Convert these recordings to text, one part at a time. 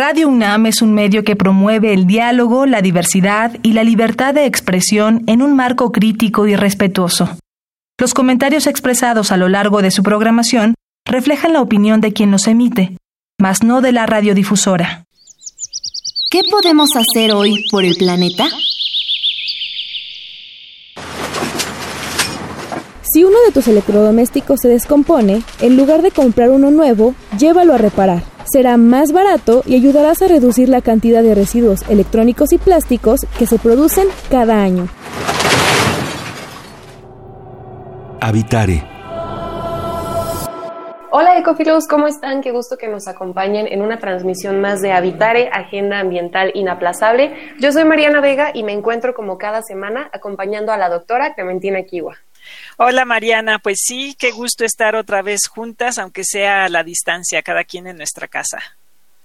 Radio UNAM es un medio que promueve el diálogo, la diversidad y la libertad de expresión en un marco crítico y respetuoso. Los comentarios expresados a lo largo de su programación reflejan la opinión de quien los emite, mas no de la radiodifusora. ¿Qué podemos hacer hoy por el planeta? Si uno de tus electrodomésticos se descompone, en lugar de comprar uno nuevo, llévalo a reparar. Será más barato y ayudarás a reducir la cantidad de residuos electrónicos y plásticos que se producen cada año. Habitare. Hola ecofilos, ¿cómo están? Qué gusto que nos acompañen en una transmisión más de Habitare, Agenda Ambiental Inaplazable. Yo soy Mariana Vega y me encuentro como cada semana acompañando a la doctora Clementina Kiwa. Hola Mariana, pues sí, qué gusto estar otra vez juntas, aunque sea a la distancia, cada quien en nuestra casa.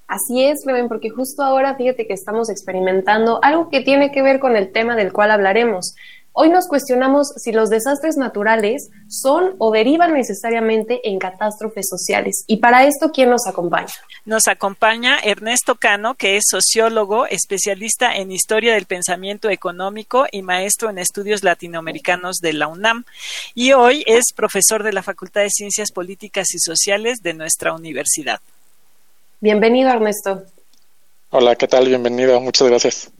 Así es, Clemen, porque justo ahora fíjate que estamos experimentando algo que tiene que ver con el tema del cual hablaremos. Hoy nos cuestionamos si los desastres naturales son o derivan necesariamente en catástrofes sociales. Y para esto, ¿quién nos acompaña? Nos acompaña Ernesto Cano, que es sociólogo, especialista en historia del pensamiento económico y maestro en estudios latinoamericanos de la UNAM. Y hoy es profesor de la Facultad de Ciencias Políticas y Sociales de nuestra universidad. Bienvenido, Ernesto. Hola, ¿qué tal? Bienvenido. Muchas gracias.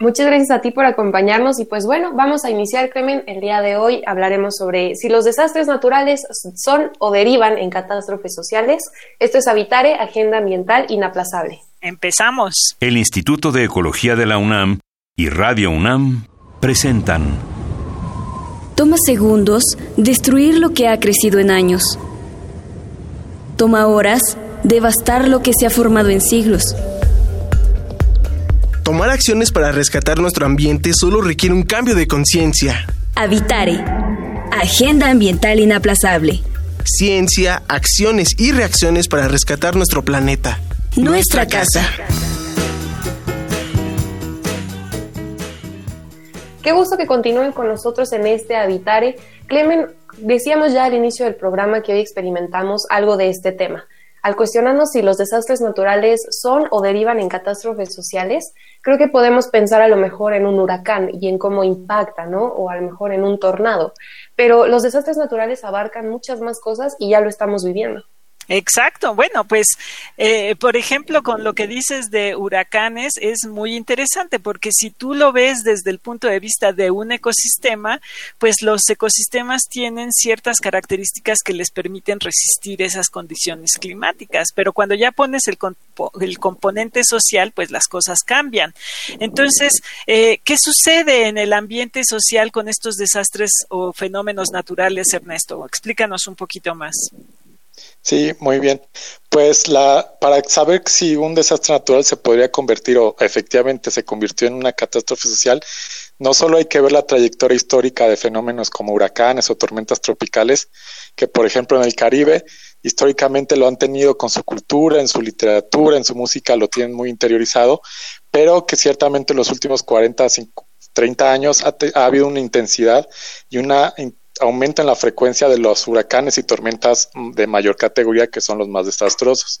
Muchas gracias a ti por acompañarnos y pues bueno, vamos a iniciar, Clemen. El día de hoy hablaremos sobre si los desastres naturales son o derivan en catástrofes sociales. Esto es Habitare, Agenda Ambiental Inaplazable. Empezamos. El Instituto de Ecología de la UNAM y Radio UNAM presentan. Toma segundos destruir lo que ha crecido en años. Toma horas devastar lo que se ha formado en siglos. Tomar acciones para rescatar nuestro ambiente solo requiere un cambio de conciencia. Habitare. Agenda ambiental inaplazable. Ciencia, acciones y reacciones para rescatar nuestro planeta. Nuestra, casa. Qué gusto que continúen con nosotros en este Habitare. Clemen, decíamos ya al inicio del programa que hoy experimentamos algo de este tema. Al cuestionarnos si los desastres naturales son o derivan en catástrofes sociales, creo que podemos pensar a lo mejor en un huracán y en cómo impacta, ¿no? O a lo mejor en un tornado. Pero los desastres naturales abarcan muchas más cosas y ya lo estamos viviendo. Exacto. Bueno, pues, eh, por ejemplo, con lo que dices de huracanes es muy interesante porque si tú lo ves desde el punto de vista de un ecosistema, pues los ecosistemas tienen ciertas características que les permiten resistir esas condiciones climáticas, pero cuando ya pones el, el componente social, pues las cosas cambian. Entonces, eh, ¿qué sucede en el ambiente social con estos desastres o fenómenos naturales, Ernesto? Explícanos un poquito más. Sí, muy bien. Pues la, para saber si un desastre natural se podría convertir o efectivamente se convirtió en una catástrofe social, no solo hay que ver la trayectoria histórica de fenómenos como huracanes o tormentas tropicales, que por ejemplo en el Caribe históricamente lo han tenido con su cultura, en su literatura, en su música, lo tienen muy interiorizado, pero que ciertamente en los últimos 40, 30 años ha, ha habido una intensidad y una en la frecuencia de los huracanes y tormentas de mayor categoría que son los más desastrosos.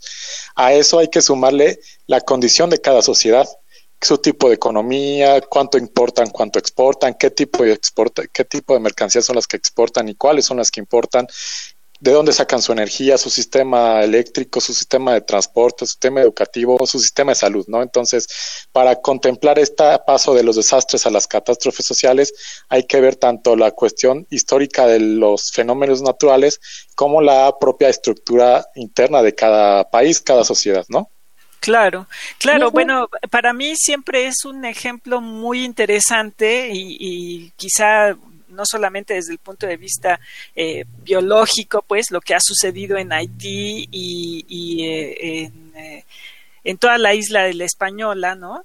A eso hay que sumarle la condición de cada sociedad, su tipo de economía, cuánto importan, cuánto exportan, qué tipo de qué tipo de mercancías son las que exportan y cuáles son las que importan de dónde sacan su energía, su sistema eléctrico, su sistema de transporte, su sistema educativo, su sistema de salud, ¿no? Entonces, para contemplar este paso de los desastres a las catástrofes sociales, hay que ver tanto la cuestión histórica de los fenómenos naturales como la propia estructura interna de cada país, cada sociedad, ¿no? Claro, claro. Bueno, para mí siempre es un ejemplo muy interesante y, y quizá no solamente desde el punto de vista eh, biológico, pues lo que ha sucedido en Haití y, eh, eh, en, toda la isla de la Española, ¿no?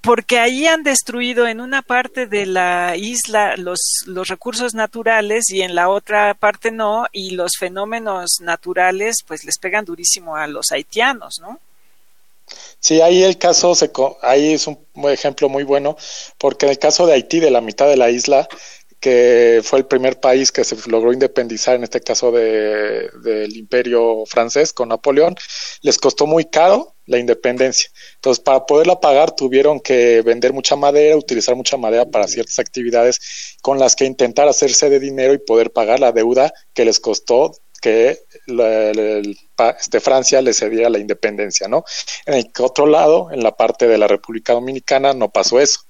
porque ahí han destruido en una parte de la isla los, los recursos naturales y en la otra parte no, y los fenómenos naturales pues les pegan durísimo a los haitianos, ¿no? Sí, ahí el caso, se, ahí es un ejemplo muy bueno, porque en el caso de Haití, de la mitad de la isla, que fue el primer país que se logró independizar, en este caso de, del imperio francés con Napoleón, les costó muy caro la independencia. Entonces, para poderla pagar, tuvieron que vender mucha madera, utilizar mucha madera para ciertas actividades con las que intentar hacerse de dinero y poder pagar la deuda que les costó que este, Francia le cediera la independencia, ¿no? En el otro lado, en la parte de la República Dominicana, no pasó eso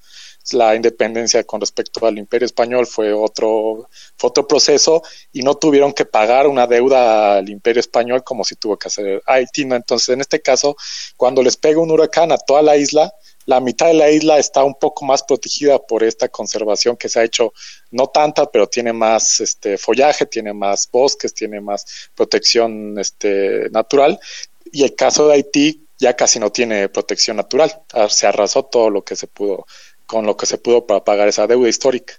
la independencia con respecto al imperio español fue otro, otro proceso y no tuvieron que pagar una deuda al imperio español como si tuvo que hacer Haití. Entonces, en este caso, cuando les pega un huracán a toda la isla, la mitad de la isla está un poco más protegida por esta conservación que se ha hecho, no tanta, pero tiene más este follaje, tiene más bosques, tiene más protección este, natural. Y el caso de Haití ya casi no tiene protección natural. Se arrasó todo lo que se pudo con lo que se pudo para pagar esa deuda histórica.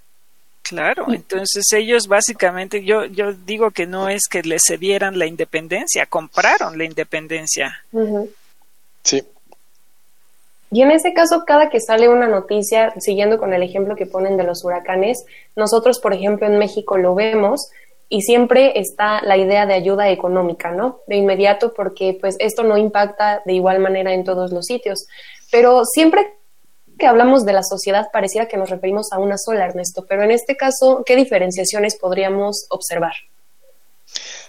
Claro, entonces ellos básicamente, yo, yo digo que no es que les cedieran la independencia, compraron la independencia. Sí. Y en ese caso, cada que sale una noticia, siguiendo con el ejemplo que ponen de los huracanes, nosotros, por ejemplo, en México lo vemos y siempre está la idea de ayuda económica, ¿no? De inmediato, porque pues esto no impacta de igual manera en todos los sitios. Pero siempre que hablamos de la sociedad pareciera que nos referimos a una sola, Ernesto, pero en este caso, ¿qué diferenciaciones podríamos observar?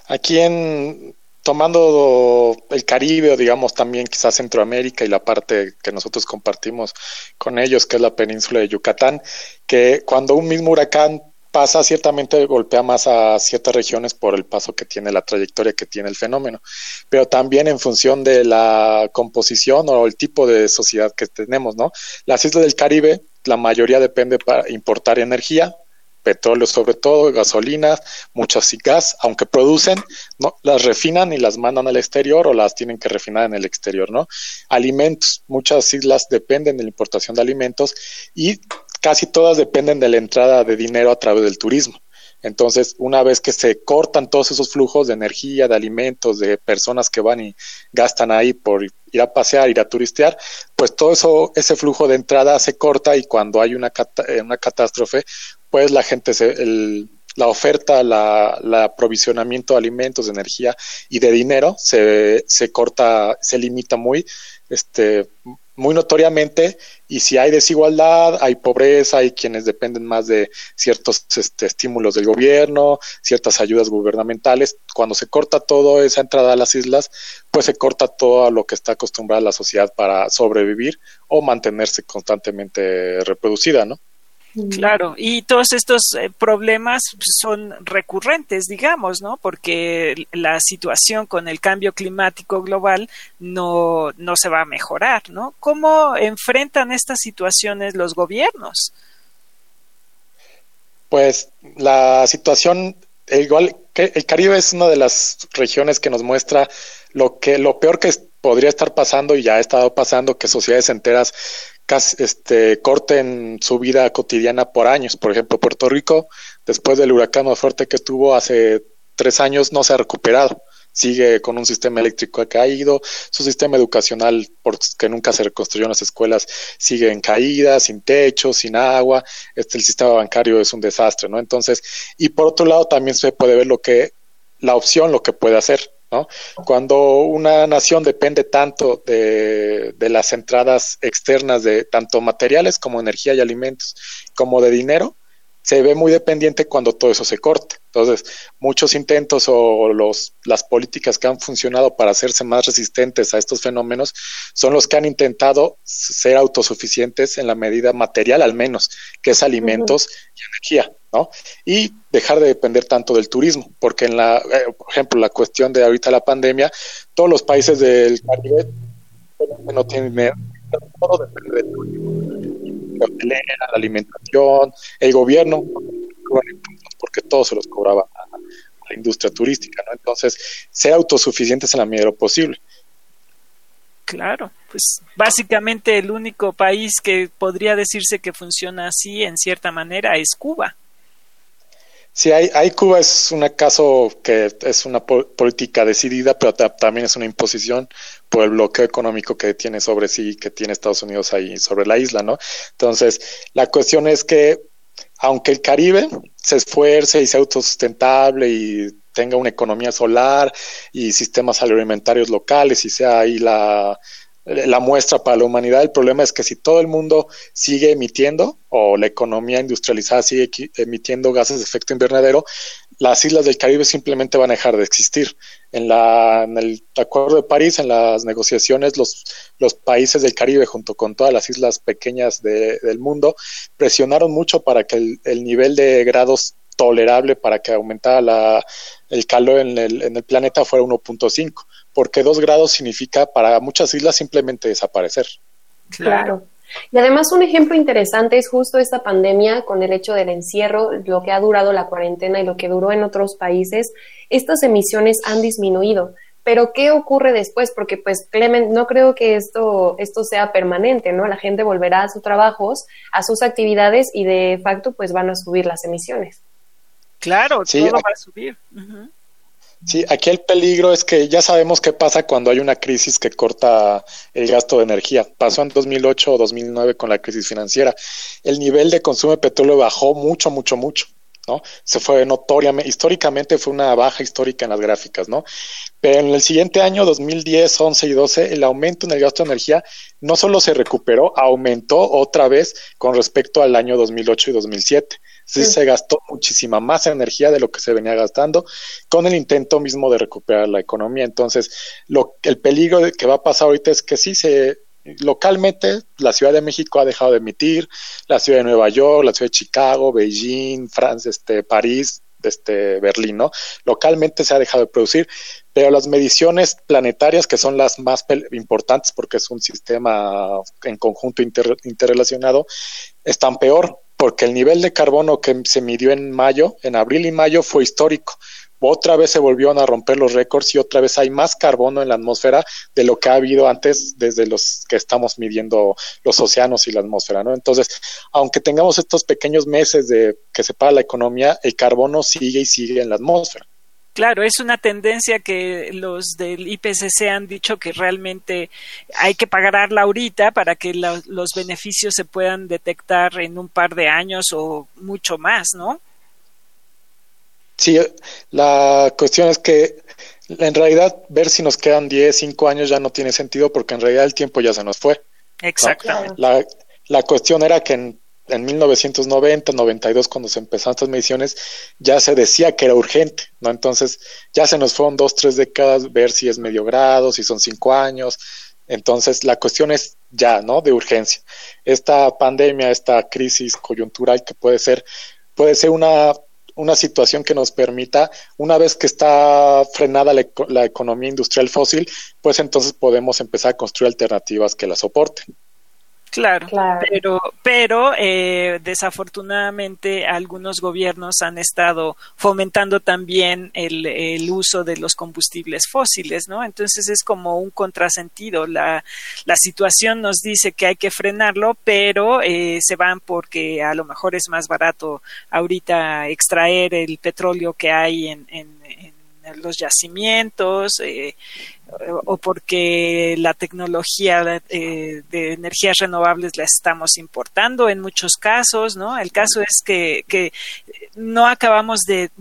Aquí en tomando el Caribe o digamos también quizás Centroamérica y la parte que nosotros compartimos con ellos, que es la península de Yucatán, que cuando un mismo huracán pasa, ciertamente golpea más a ciertas regiones por el paso que tiene, la trayectoria que tiene el fenómeno, pero también en función de la composición o el tipo de sociedad que tenemos, ¿no? Las islas del Caribe, la mayoría depende para importar energía, petróleo sobre todo, gasolinas, muchas gas, aunque producen, no las refinan y las mandan al exterior o las tienen que refinar en el exterior, ¿no? Alimentos, muchas islas dependen de la importación de alimentos y casi todas dependen de la entrada de dinero a través del turismo. Entonces, una vez que se cortan todos esos flujos de energía, de alimentos, de personas que van y gastan ahí por ir a pasear, ir a turistear, pues todo eso, ese flujo de entrada se corta y cuando hay una, eh, una catástrofe, pues la gente se, el, la oferta, la, la, aprovisionamiento de alimentos, de energía y de dinero se, se corta, se limita muy, este, muy notoriamente y si hay desigualdad, hay pobreza, hay quienes dependen más de ciertos este, estímulos del gobierno, ciertas ayudas gubernamentales. Cuando se corta toda esa entrada a las islas, pues se corta todo lo que está acostumbrada la sociedad para sobrevivir o mantenerse constantemente reproducida, ¿no? Claro, y todos estos eh, problemas son recurrentes, digamos, ¿no? Porque la situación con el cambio climático global no, no se va a mejorar, ¿no? ¿Cómo enfrentan estas situaciones los gobiernos? Pues la situación, igual que el Caribe es una de las regiones que nos muestra lo que lo peor que podría estar pasando y ya ha estado pasando, que sociedades enteras este, corten su vida cotidiana por años. Por ejemplo, Puerto Rico, después del huracán más fuerte que tuvo hace tres años, no se ha recuperado. Sigue con un sistema eléctrico caído, su sistema educacional, porque nunca se reconstruyó en las escuelas, sigue en caída, sin techo, sin agua. Este, el sistema bancario es un desastre, ¿no? Entonces, y por otro lado, también se puede ver lo que, la opción, lo que puede hacer cuando una nación depende tanto de, de, las entradas externas de tanto materiales como energía y alimentos, como de dinero, se ve muy dependiente cuando todo eso se corta. Entonces, muchos intentos o los, las políticas que han funcionado para hacerse más resistentes a estos fenómenos son los que han intentado ser autosuficientes en la medida material al menos, que es alimentos y energía, ¿no? Y dejar de depender tanto del turismo, porque en la, eh, por ejemplo, la cuestión de ahorita la pandemia, todos los países del Caribe no tienen todo depende del turismo, la alimentación, el gobierno, porque todo se los cobraba a, la industria turística, ¿no? Entonces, ser autosuficientes en la medida de lo posible. Claro, pues básicamente el único país que podría decirse que funciona así en cierta manera es Cuba. Sí, hay, hay Cuba es un caso que es una política decidida, pero también es una imposición por el bloqueo económico que tiene sobre sí, que tiene Estados Unidos ahí sobre la isla, ¿no? Entonces, la cuestión es que aunque el Caribe se esfuerce y sea autosustentable y tenga una economía solar y sistemas agroalimentarios locales y sea ahí la, la muestra para la humanidad. El problema es que si todo el mundo sigue emitiendo o la economía industrializada sigue emitiendo gases de efecto invernadero, las islas del Caribe simplemente van a dejar de existir. En, la, en el Acuerdo de París, en las negociaciones, los, los países del Caribe, junto con todas las islas pequeñas del mundo, presionaron mucho para que el, el nivel de grados tolerable para que aumentara la, el calor en el, en el planeta fuera 1.5 porque dos grados significa para muchas islas simplemente desaparecer. Claro. Y además un ejemplo interesante es justo esta pandemia con el hecho del encierro, lo que ha durado la cuarentena y lo que duró en otros países, estas emisiones han disminuido. Pero ¿qué ocurre después? Porque pues Clement, no creo que esto, esto sea permanente, ¿no? La gente volverá a sus trabajos, a sus actividades y de facto pues van a subir las emisiones. Claro, todo va a subir. Sí, aquí el peligro es que ya sabemos qué pasa cuando hay una crisis que corta el gasto de energía. Pasó en 2008 o 2009 con la crisis financiera. El nivel de consumo de petróleo bajó mucho, mucho, mucho. ¿No? Se fue notoriamente, históricamente fue una baja histórica en las gráficas, ¿no? Pero en el siguiente año, 2010, 11 y 12, el aumento en el gasto de energía no solo se recuperó, aumentó otra vez con respecto al año 2008 y 2007. Sí, se gastó muchísima más energía de lo que se venía gastando con el intento mismo de recuperar la economía. Entonces, lo, el peligro que va a pasar ahorita es que sí se localmente la Ciudad de México ha dejado de emitir, la Ciudad de Nueva York, la Ciudad de Chicago, Beijing, Francia, este, París, este, Berlín, ¿no? Localmente se ha dejado de producir, pero las mediciones planetarias, que son las más importantes porque es un sistema en conjunto interrelacionado, están peor porque el nivel de carbono que se midió en mayo, en abril y mayo, fue histórico. Otra vez se volvieron a romper los récords y otra vez hay más carbono en la atmósfera de lo que ha habido antes desde los que estamos midiendo los océanos y la atmósfera, ¿no? Entonces, aunque tengamos estos pequeños meses de que se para la economía, el carbono sigue y sigue en la atmósfera. Claro, es una tendencia que los del IPCC han dicho que realmente hay que pagarla ahorita para que los beneficios se puedan detectar en un par de años o mucho más, ¿no? Sí, la cuestión es que en realidad ver si nos quedan 10, 5 años ya no tiene sentido porque en realidad el tiempo ya se nos fue. Exactamente. La, la cuestión era que en en 1990, 92, cuando se empezaron estas mediciones, ya se decía que era urgente, ¿no? Entonces, ya se nos fueron dos, tres décadas ver si es medio grado, si son cinco años. Entonces, la cuestión es ya, ¿no? De urgencia. Esta pandemia, esta crisis coyuntural que puede ser, puede ser una, una situación que nos permita, una vez que está frenada la, la economía industrial fósil, pues entonces podemos empezar a construir alternativas que la soporten. Claro, pero, pero eh, desafortunadamente algunos gobiernos han estado fomentando también el, el, uso de los combustibles fósiles, ¿no? Entonces es como un contrasentido. La, la situación nos dice que hay que frenarlo, pero eh, se van porque a lo mejor es más barato ahorita extraer el petróleo que hay en, en, en los yacimientos, eh, o porque la tecnología eh, de energías renovables la estamos importando en muchos casos, ¿no? El caso es que, que no acabamos de,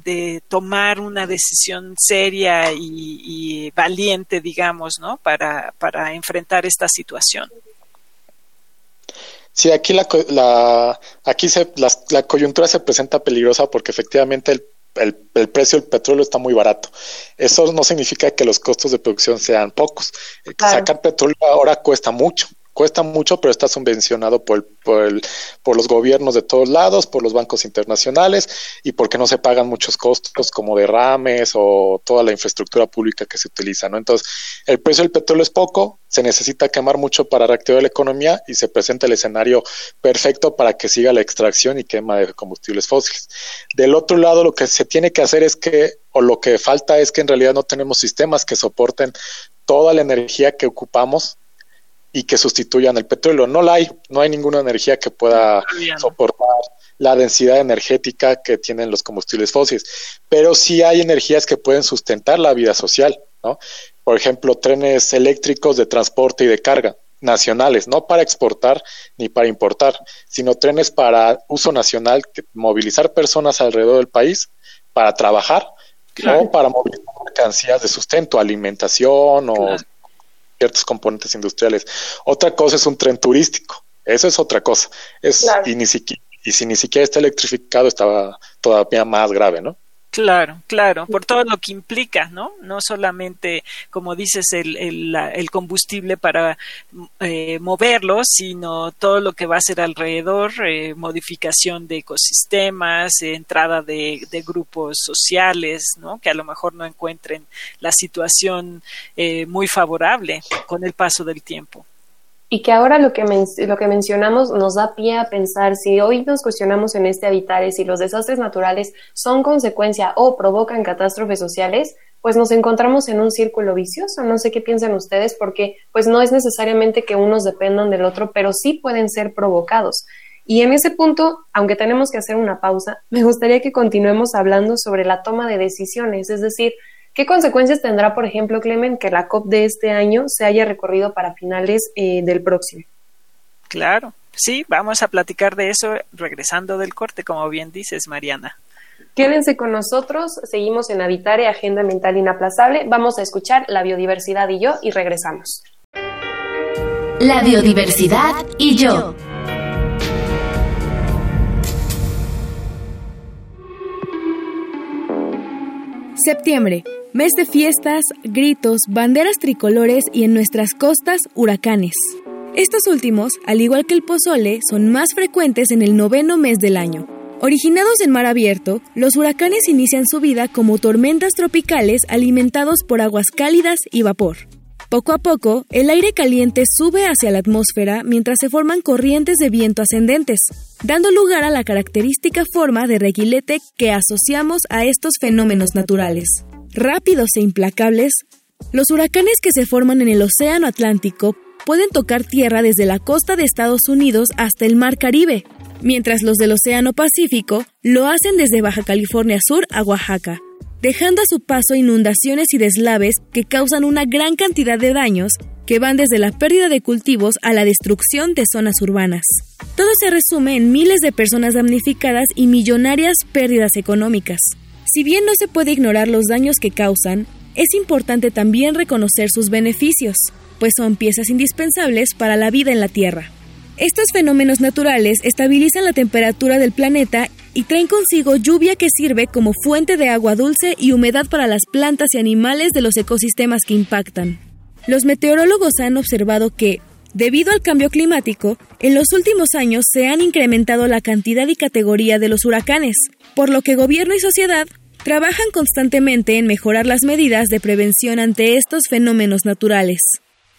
tomar una decisión seria y, valiente, digamos, ¿no? Para, para enfrentar esta situación. Sí, aquí la, la aquí se, la, la coyuntura se presenta peligrosa porque efectivamente el el, precio del petróleo está muy barato. Eso no significa que los costos de producción sean pocos. Sacar petróleo ahora cuesta mucho cuesta mucho, pero está subvencionado por, por, por, los gobiernos de todos lados, por los bancos internacionales y porque no se pagan muchos costos como derrames o toda la infraestructura pública que se utiliza, ¿no? Entonces, el precio del petróleo es poco, se necesita quemar mucho para reactivar la economía y se presenta el escenario perfecto para que siga la extracción y quema de combustibles fósiles. Del otro lado, lo que se tiene que hacer es que, o lo que falta es que en realidad no tenemos sistemas que soporten toda la energía que ocupamos y que sustituyan el petróleo. No la hay, no hay ninguna energía que pueda soportar la densidad energética que tienen los combustibles fósiles, pero sí hay energías que pueden sustentar la vida social, ¿no? Por ejemplo, trenes eléctricos de transporte y de carga. nacionales, no para exportar ni para importar, sino trenes para uso nacional, movilizar personas alrededor del país para trabajar o para movilizar mercancías de sustento, alimentación o ciertos componentes industriales. Otra cosa es un tren turístico, eso es otra cosa. Es, y, ni siquiera, y si ni siquiera está electrificado, estaba todavía más grave, ¿no? Claro, claro, por todo lo que implica, ¿no? No solamente, como dices, el, el, combustible para eh, moverlo, sino todo lo que va a ser alrededor, eh, modificación de ecosistemas, entrada de, de, grupos sociales, ¿no? Que a lo mejor no encuentren la situación eh, muy favorable con el paso del tiempo y que ahora lo que, lo que mencionamos nos da pie a pensar si hoy nos cuestionamos en este habitar si los desastres naturales son consecuencia o provocan catástrofes sociales, pues nos encontramos en un círculo vicioso. No sé qué piensan ustedes porque pues no es necesariamente que unos dependan del otro, pero sí pueden ser provocados. Y en ese punto, aunque tenemos que hacer una pausa, me gustaría que continuemos hablando sobre la toma de decisiones, es decir, ¿Qué consecuencias tendrá, por ejemplo, Clemen, que la COP de este año se haya recorrido para finales eh, del próximo? Claro, sí, vamos a platicar de eso regresando del corte, como bien dices, Mariana. Quédense con nosotros, seguimos en Habitare, Agenda Mental Inaplazable, vamos a escuchar La Biodiversidad y yo y regresamos. La biodiversidad y yo. Septiembre, mes de fiestas, gritos, banderas tricolores y en nuestras costas huracanes. Estos últimos, al igual que el pozole, son más frecuentes en el noveno mes del año. Originados en mar abierto, los huracanes inician su vida como tormentas tropicales alimentados por aguas cálidas y vapor. Poco a poco, el aire caliente sube hacia la atmósfera mientras se forman corrientes de viento ascendentes, dando lugar a la característica forma de reguilete que asociamos a estos fenómenos naturales rápidos e implacables, los huracanes que se forman en el Océano Atlántico pueden tocar tierra desde la costa de Estados Unidos hasta el Mar Caribe, mientras los del Océano Pacífico lo hacen desde Baja California Sur a Oaxaca, dejando a su paso inundaciones y deslaves que causan una gran cantidad de daños que van desde la pérdida de cultivos a la destrucción de zonas urbanas. Todo se resume en miles de personas damnificadas y millonarias pérdidas económicas. Si bien no se puede ignorar los daños que causan, es importante también reconocer sus beneficios, pues son piezas indispensables para la vida en la Tierra. Estos fenómenos naturales estabilizan la temperatura del planeta y traen consigo lluvia que sirve como fuente de agua dulce y humedad para las plantas y animales de los ecosistemas que impactan. Los meteorólogos han observado que, debido al cambio climático, en los últimos años se han incrementado la cantidad y categoría de los huracanes, por lo que gobierno y sociedad trabajan constantemente en mejorar las medidas de prevención ante estos fenómenos naturales.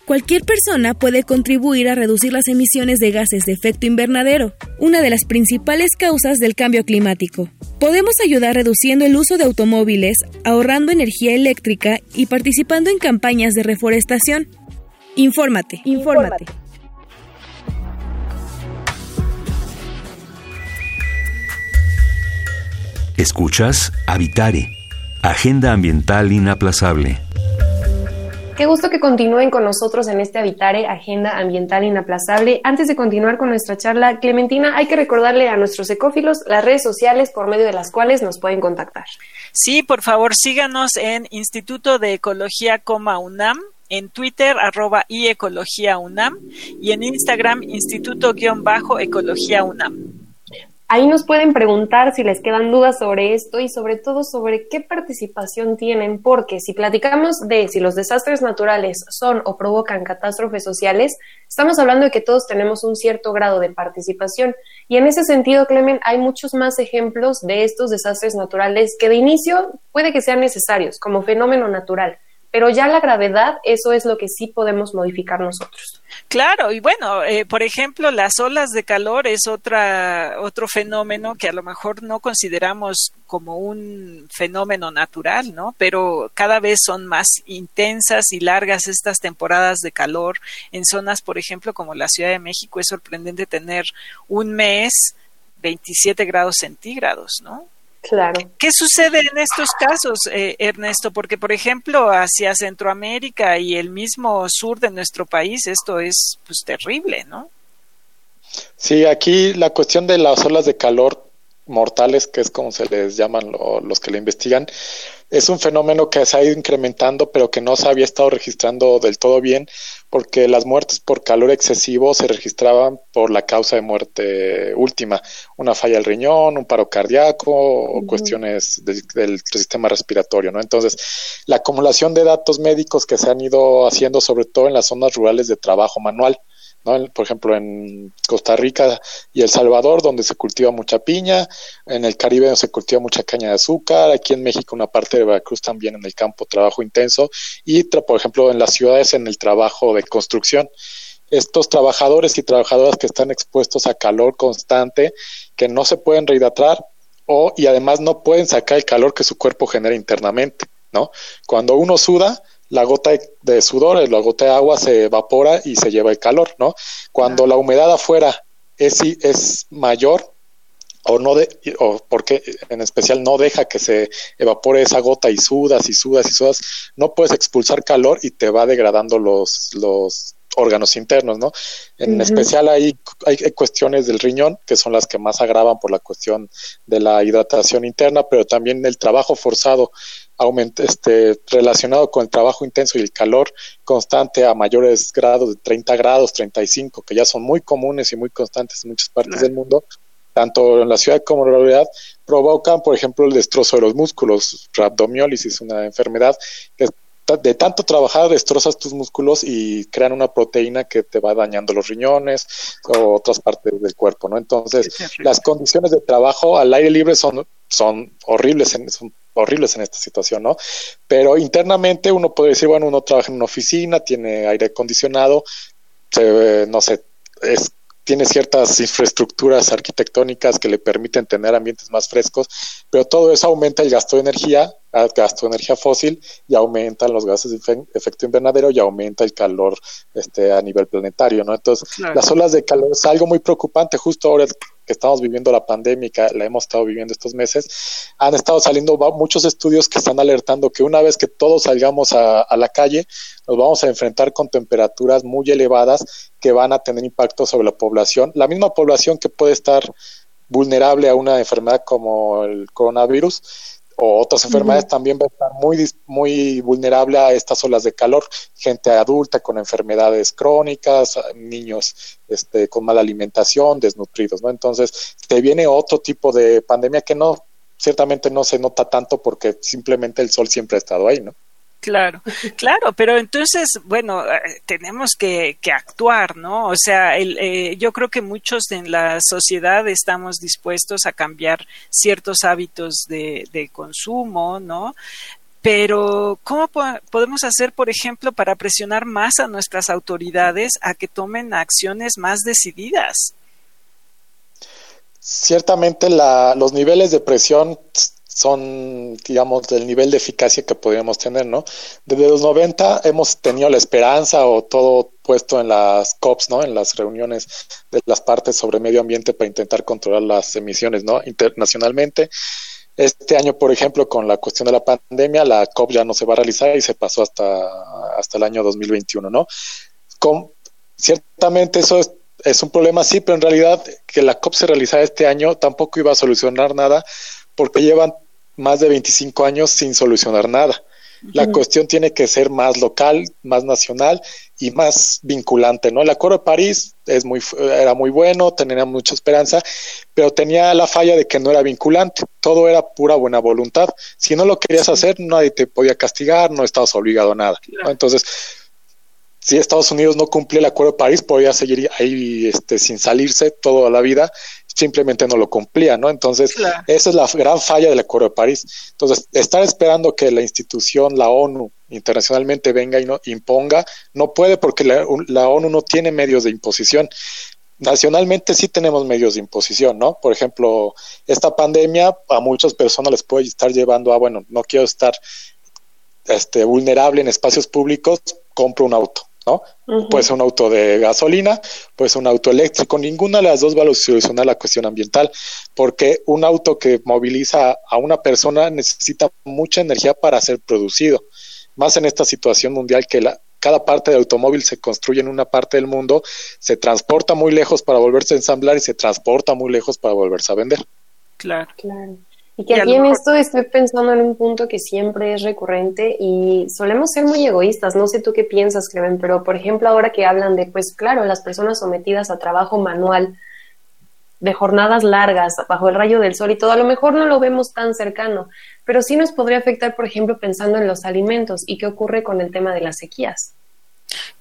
Cualquier persona puede contribuir a reducir las emisiones de gases de efecto invernadero, una de las principales causas del cambio climático. Podemos ayudar reduciendo el uso de automóviles, ahorrando energía eléctrica y participando en campañas de reforestación. Infórmate, infórmate. Escuchas Habitare, Agenda Ambiental Inaplazable. Qué gusto que continúen con nosotros en este Habitare, Agenda Ambiental Inaplazable. Antes de continuar con nuestra charla, Clementina, hay que recordarle a nuestros ecófilos las redes sociales por medio de las cuales nos pueden contactar. Sí, por favor, síganos en Instituto de Ecología, UNAM, en Twitter, arroba y Ecología UNAM, y en Instagram, Instituto-Ecología UNAM. Ahí nos pueden preguntar si les quedan dudas sobre esto y sobre todo sobre qué participación tienen, porque si platicamos de si los desastres naturales son o provocan catástrofes sociales, estamos hablando de que todos tenemos un cierto grado de participación. Y en ese sentido, Clemen, hay muchos más ejemplos de estos desastres naturales que de inicio puede que sean necesarios como fenómeno natural pero ya la gravedad, eso es lo que sí podemos modificar nosotros. Claro, y bueno, eh, por ejemplo, las olas de calor es otra, otro fenómeno que a lo mejor no consideramos como un fenómeno natural, ¿no? Pero cada vez son más intensas y largas estas temporadas de calor en zonas, por ejemplo, como la Ciudad de México. Es sorprendente tener un mes 27 grados centígrados, ¿no? Claro. ¿Qué sucede en estos casos, eh, Ernesto? Porque, por ejemplo, hacia Centroamérica y el mismo sur de nuestro país, esto es pues terrible, ¿no? Sí, aquí la cuestión de las olas de calor mortales, que es como se les llaman los que le investigan, es un fenómeno que se ha ido incrementando, pero que no se había estado registrando del todo bien, porque las muertes por calor excesivo se registraban por la causa de muerte última, una falla del riñón, un paro cardíaco o cuestiones del sistema respiratorio, ¿no? Entonces, la acumulación de datos médicos que se han ido haciendo, sobre todo en las zonas rurales de trabajo manual, por ejemplo, en Costa Rica y El Salvador, donde se cultiva mucha piña, en el Caribe donde se cultiva mucha caña de azúcar, aquí en México una parte de Veracruz también en el campo trabajo intenso y, por ejemplo, en las ciudades en el trabajo de construcción. Estos trabajadores y trabajadoras que están expuestos a calor constante, que no se pueden rehidratar o y además no pueden sacar el calor que su cuerpo genera internamente, ¿no? Cuando uno suda, la gota de sudor, la gota de agua se evapora y se lleva el calor, ¿no? Cuando la humedad afuera es, es mayor o no de, o porque en especial no deja que se evapore esa gota y sudas y sudas y sudas, no puedes expulsar calor y te va degradando los, los órganos internos, ¿no? En especial hay, hay, cuestiones del riñón que son las que más agravan por la cuestión de la hidratación interna, pero también el trabajo forzado este, relacionado con el trabajo intenso y el calor constante a mayores grados de 30 grados, 35, que ya son muy comunes y muy constantes en muchas partes del mundo, tanto en la ciudad como en la realidad, provocan, por ejemplo, el destrozo de los músculos. Rhabdomiólisis, una enfermedad que de tanto trabajar destrozas tus músculos y crean una proteína que te va dañando los riñones o otras partes del cuerpo, ¿no? Entonces, las condiciones de trabajo al aire libre son, son horribles, en, son horribles en esta situación, ¿no? Pero internamente uno puede decir, bueno, uno trabaja en una oficina, tiene aire acondicionado, se, no sé, es tiene ciertas infraestructuras arquitectónicas que le permiten tener ambientes más frescos, pero todo eso aumenta el gasto de energía, el gasto de energía fósil y aumentan los gases de efecto invernadero y aumenta el calor este, a nivel planetario, ¿no? Entonces, las olas de calor es algo muy preocupante justo ahora que estamos viviendo la pandemia, la hemos estado viviendo estos meses, han estado saliendo muchos estudios que están alertando que una vez que todos salgamos a, la calle, nos vamos a enfrentar con temperaturas muy elevadas que van a tener impacto sobre la población, la misma población que puede estar vulnerable a una enfermedad como el coronavirus, o otras enfermedades también va a estar muy, muy vulnerable a estas olas de calor. Gente adulta con enfermedades crónicas, niños este, con mala alimentación, desnutridos, ¿no? Entonces, te viene otro tipo de pandemia que no, ciertamente no se nota tanto porque simplemente el sol siempre ha estado ahí, ¿no? Claro, claro, pero entonces, bueno, eh, tenemos que, que actuar, ¿no? O sea, el, eh, yo creo que muchos en la sociedad estamos dispuestos a cambiar ciertos hábitos de, de consumo, ¿no? Pero, ¿cómo podemos hacer, por ejemplo, para presionar más a nuestras autoridades a que tomen acciones más decididas? Ciertamente la, los niveles de presión son, digamos, del nivel de eficacia que podríamos tener, ¿no? Desde los 90 hemos tenido la esperanza o todo puesto en las COPs, ¿no? En las reuniones de las partes sobre medio ambiente para intentar controlar las emisiones, ¿no? Internacionalmente. Este año, por ejemplo, con la cuestión de la pandemia, la COP ya no se va a realizar y se pasó hasta, hasta el año 2021, ¿no? Con, ciertamente eso es, es un problema, sí, pero en realidad que la COP se realizara este año tampoco iba a solucionar nada porque llevan más de 25 años sin solucionar nada. La cuestión tiene que ser más local, más nacional y más vinculante, ¿no? El Acuerdo de París es muy, era muy bueno, tenía mucha esperanza, pero tenía la falla de que no era vinculante, todo era pura buena voluntad. Si no lo querías hacer, nadie te podía castigar, no estabas obligado a nada. Entonces, si Estados Unidos no cumplía el Acuerdo de París, podía seguir ahí este, sin salirse toda la vida simplemente no lo cumplía, ¿no? Entonces, esa es la gran falla del Acuerdo de París. Entonces, estar esperando que la institución, la ONU, internacionalmente venga y no imponga, no puede porque la, ONU no tiene medios de imposición. Nacionalmente sí tenemos medios de imposición, ¿no? Por ejemplo, esta pandemia a muchas personas les puede estar llevando a, bueno, no quiero estar este, vulnerable en espacios públicos, compro un auto ¿no? Puede ser un auto de gasolina, puede ser un auto eléctrico, ninguna de las dos va a solucionar la cuestión ambiental, porque un auto que moviliza a una persona necesita mucha energía para ser producido, más en esta situación mundial que la, cada parte del automóvil se construye en una parte del mundo, se transporta muy lejos para volverse a ensamblar y se transporta muy lejos para volverse a vender. Claro. Claro. Y que aquí en esto estoy pensando en un punto que siempre es recurrente y solemos ser muy egoístas. No sé tú qué piensas, Clemen, pero por ejemplo ahora que hablan de, pues claro, las personas sometidas a trabajo manual, de jornadas largas, bajo el rayo del sol y todo, a lo mejor no lo vemos tan cercano, pero sí nos podría afectar, por ejemplo, pensando en los alimentos y qué ocurre con el tema de las sequías.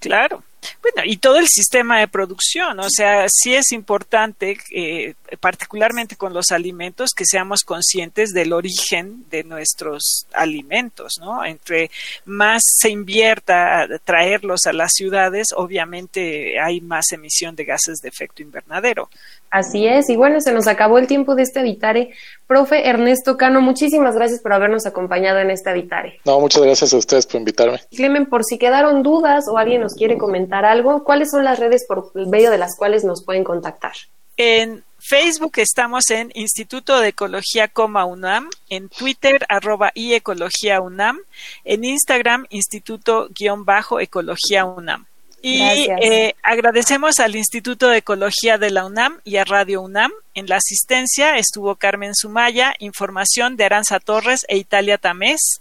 Claro. Bueno, y todo el sistema de producción, o sea, sí es importante, eh, particularmente con los alimentos, que seamos conscientes del origen de nuestros alimentos, ¿no? Entre más se invierta a traerlos a las ciudades, obviamente hay más emisión de gases de efecto invernadero. Así es, y bueno, se nos acabó el tiempo de este Habitare. Profe Ernesto Cano, muchísimas gracias por habernos acompañado en este Habitare. No, muchas gracias a ustedes por invitarme. Clemen, por si quedaron dudas o alguien nos quiere comentar algo, ¿cuáles son las redes por medio de las cuales nos pueden contactar? En Facebook estamos en Instituto de Ecología, UNAM, en Twitter, arroba y Ecología UNAM, en Instagram, Instituto-Ecología UNAM. Y eh, agradecemos al Instituto de Ecología de la UNAM y a Radio UNAM. En la asistencia estuvo Carmen Sumaya, información de Aranza Torres e Italia Tamés.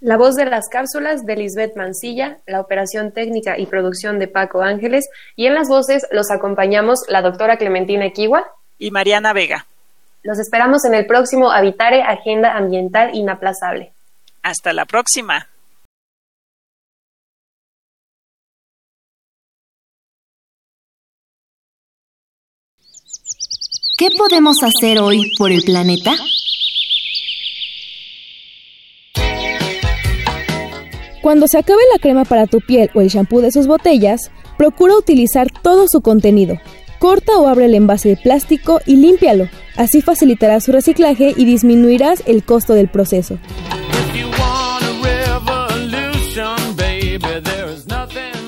La voz de las cápsulas de Lisbeth Mancilla, la operación técnica y producción de Paco Ángeles, y en las voces los acompañamos la doctora Clementina Equiwa y Mariana Vega. Los esperamos en el próximo Habitare Agenda Ambiental Inaplazable. Hasta la próxima. ¿Qué podemos hacer hoy por el planeta? Cuando se acabe la crema para tu piel o el shampoo de sus botellas, procura utilizar todo su contenido. Corta o abre el envase de plástico y límpialo. Así facilitarás su reciclaje y disminuirás el costo del proceso.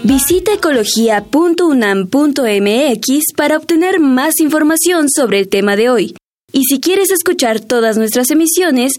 Visita ecología.unam.mx para obtener más información sobre el tema de hoy. Y si quieres escuchar todas nuestras emisiones,